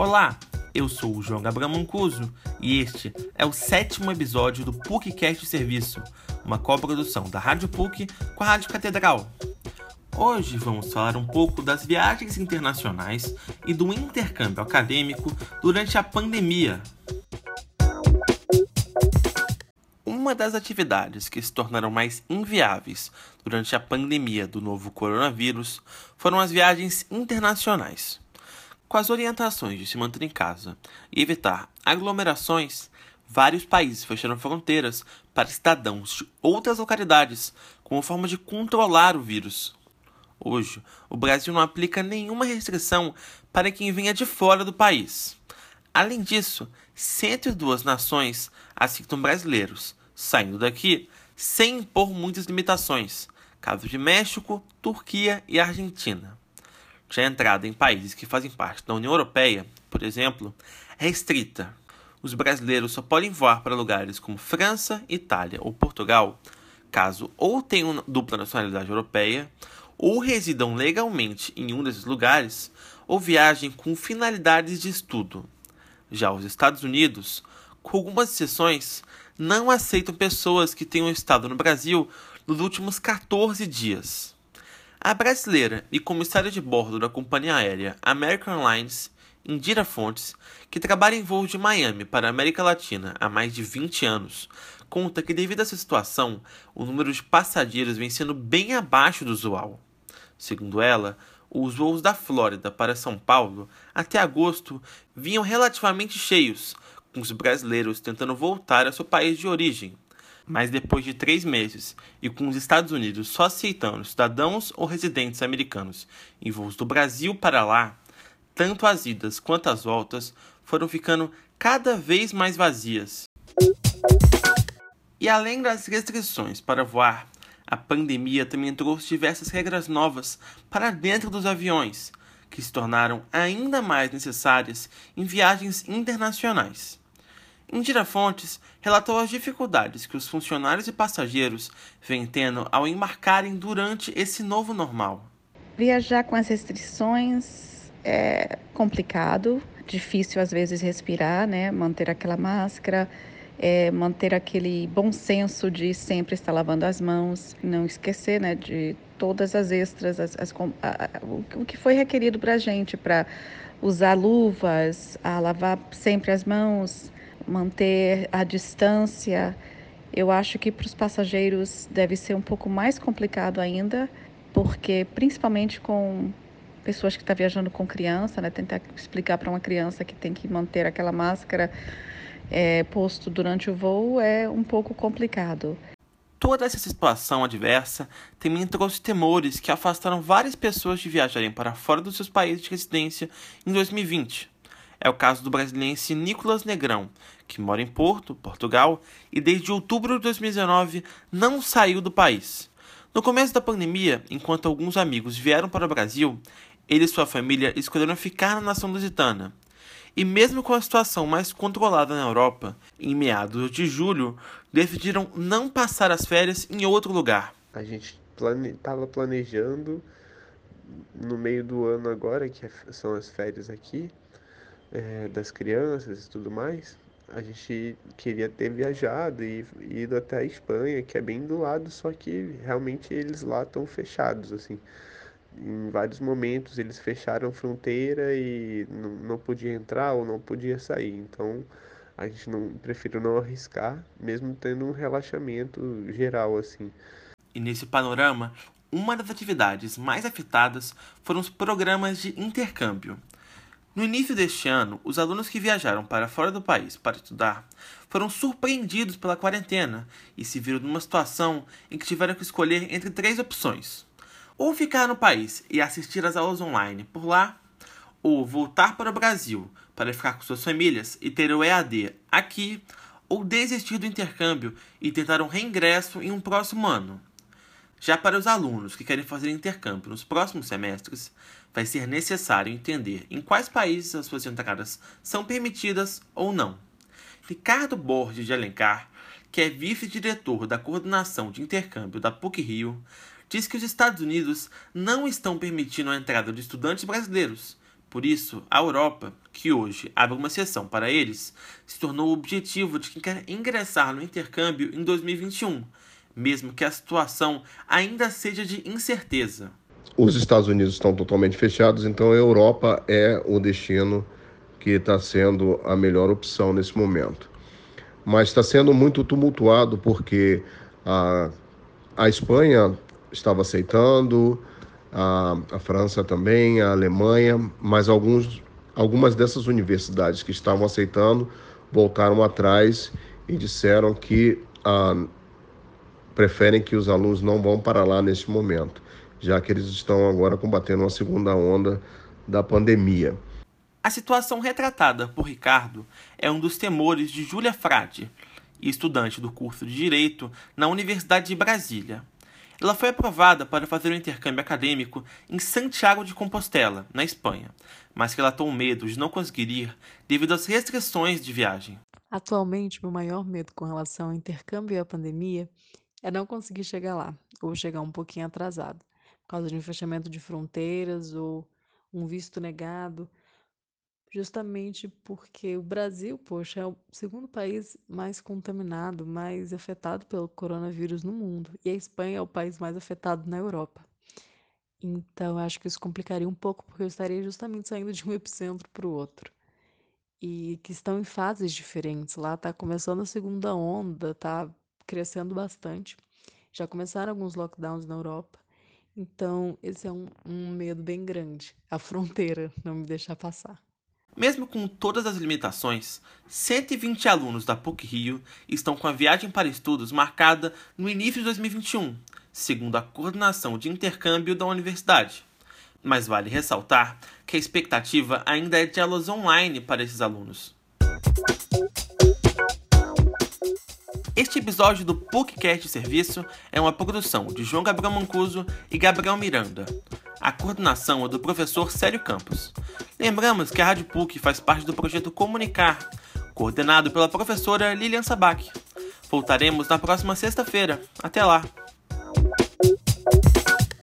Olá, eu sou o João Gabriel Mancuso e este é o sétimo episódio do PUCcast Serviço, uma coprodução da Rádio PUC com a Rádio Catedral. Hoje vamos falar um pouco das viagens internacionais e do intercâmbio acadêmico durante a pandemia. Uma das atividades que se tornaram mais inviáveis durante a pandemia do novo coronavírus foram as viagens internacionais. Com as orientações de se manter em casa e evitar aglomerações, vários países fecharam fronteiras para cidadãos de outras localidades como forma de controlar o vírus. Hoje, o Brasil não aplica nenhuma restrição para quem venha de fora do país. Além disso, 102 nações aceitam brasileiros saindo daqui sem impor muitas limitações, caso de México, Turquia e Argentina. Já a entrada em países que fazem parte da União Europeia, por exemplo, é restrita. Os brasileiros só podem voar para lugares como França, Itália ou Portugal, caso ou tenham dupla nacionalidade europeia, ou residam legalmente em um desses lugares, ou viajem com finalidades de estudo. Já os Estados Unidos, com algumas exceções, não aceitam pessoas que tenham estado no Brasil nos últimos 14 dias. A brasileira e comissária de bordo da companhia aérea American Airlines, Indira Fontes, que trabalha em voos de Miami para a América Latina há mais de 20 anos, conta que devido a essa situação, o número de passageiros vem sendo bem abaixo do usual. Segundo ela, os voos da Flórida para São Paulo até agosto vinham relativamente cheios, com os brasileiros tentando voltar ao seu país de origem. Mas depois de três meses e com os Estados Unidos só aceitando cidadãos ou residentes americanos em voos do Brasil para lá, tanto as idas quanto as voltas foram ficando cada vez mais vazias. E além das restrições para voar, a pandemia também trouxe diversas regras novas para dentro dos aviões, que se tornaram ainda mais necessárias em viagens internacionais. Indira Fontes relatou as dificuldades que os funcionários e passageiros vêm tendo ao embarcarem durante esse novo normal. Viajar com as restrições é complicado, difícil às vezes respirar, né? Manter aquela máscara, é, manter aquele bom senso de sempre estar lavando as mãos, não esquecer, né? De todas as extras, as, as, a, o que foi requerido para a gente, para usar luvas, a lavar sempre as mãos, manter a distância. Eu acho que para os passageiros deve ser um pouco mais complicado ainda, porque principalmente com pessoas que estão tá viajando com criança, né, tentar explicar para uma criança que tem que manter aquela máscara é, posto durante o voo é um pouco complicado. Toda essa situação adversa também trouxe temores que afastaram várias pessoas de viajarem para fora dos seus países de residência em 2020. É o caso do brasiliense Nicolas Negrão, que mora em Porto, Portugal, e desde outubro de 2019 não saiu do país. No começo da pandemia, enquanto alguns amigos vieram para o Brasil, ele e sua família escolheram ficar na nação lusitana. E mesmo com a situação mais controlada na Europa, em meados de julho, decidiram não passar as férias em outro lugar. A gente estava plane... planejando no meio do ano agora, que é, são as férias aqui, é, das crianças e tudo mais, a gente queria ter viajado e ido até a Espanha, que é bem do lado, só que realmente eles lá estão fechados, assim. Em vários momentos eles fecharam fronteira e não, não podia entrar ou não podia sair. Então a gente não preferiu não arriscar, mesmo tendo um relaxamento geral assim. E nesse panorama, uma das atividades mais afetadas foram os programas de intercâmbio. No início deste ano, os alunos que viajaram para fora do país para estudar foram surpreendidos pela quarentena e se viram numa situação em que tiveram que escolher entre três opções: ou ficar no país e assistir às aulas online por lá, ou voltar para o Brasil para ficar com suas famílias e ter o EAD aqui, ou desistir do intercâmbio e tentar um reingresso em um próximo ano. Já para os alunos que querem fazer intercâmbio nos próximos semestres, vai ser necessário entender em quais países as suas entradas são permitidas ou não. Ricardo Borges de Alencar, que é vice-diretor da coordenação de intercâmbio da PUC-Rio, diz que os Estados Unidos não estão permitindo a entrada de estudantes brasileiros, Por isso, a Europa, que hoje abre uma exceção para eles, se tornou o objetivo de quem quer ingressar no intercâmbio em 2021, mesmo que a situação ainda seja de incerteza. Os Estados Unidos estão totalmente fechados, então a Europa é o destino que está sendo a melhor opção nesse momento. Mas está sendo muito tumultuado porque a, a Espanha estava aceitando, a, a França também, a Alemanha, mas alguns, algumas dessas universidades que estavam aceitando voltaram atrás e disseram que ah, preferem que os alunos não vão para lá neste momento, já que eles estão agora combatendo uma segunda onda da pandemia. A situação retratada por Ricardo é um dos temores de Júlia Frade, estudante do curso de Direito na Universidade de Brasília. Ela foi aprovada para fazer o um intercâmbio acadêmico em Santiago de Compostela, na Espanha, mas relatou medo de não conseguir ir devido às restrições de viagem. Atualmente, meu maior medo com relação ao intercâmbio e à pandemia é não conseguir chegar lá, ou chegar um pouquinho atrasado, por causa de um fechamento de fronteiras ou um visto negado justamente porque o Brasil, poxa, é o segundo país mais contaminado, mais afetado pelo coronavírus no mundo, e a Espanha é o país mais afetado na Europa. Então, acho que isso complicaria um pouco, porque eu estaria justamente saindo de um epicentro para o outro. E que estão em fases diferentes. Lá está começando a segunda onda, está crescendo bastante. Já começaram alguns lockdowns na Europa. Então, esse é um, um medo bem grande. A fronteira não me deixar passar. Mesmo com todas as limitações, 120 alunos da PUC-Rio estão com a viagem para estudos marcada no início de 2021, segundo a coordenação de intercâmbio da universidade. Mas vale ressaltar que a expectativa ainda é de aulas online para esses alunos. Este episódio do PUCcast Serviço é uma produção de João Gabriel Mancuso e Gabriel Miranda. A coordenação é do professor Célio Campos. Lembramos que a Rádio PUC faz parte do projeto Comunicar, coordenado pela professora Lilian Sabac. Voltaremos na próxima sexta-feira. Até lá!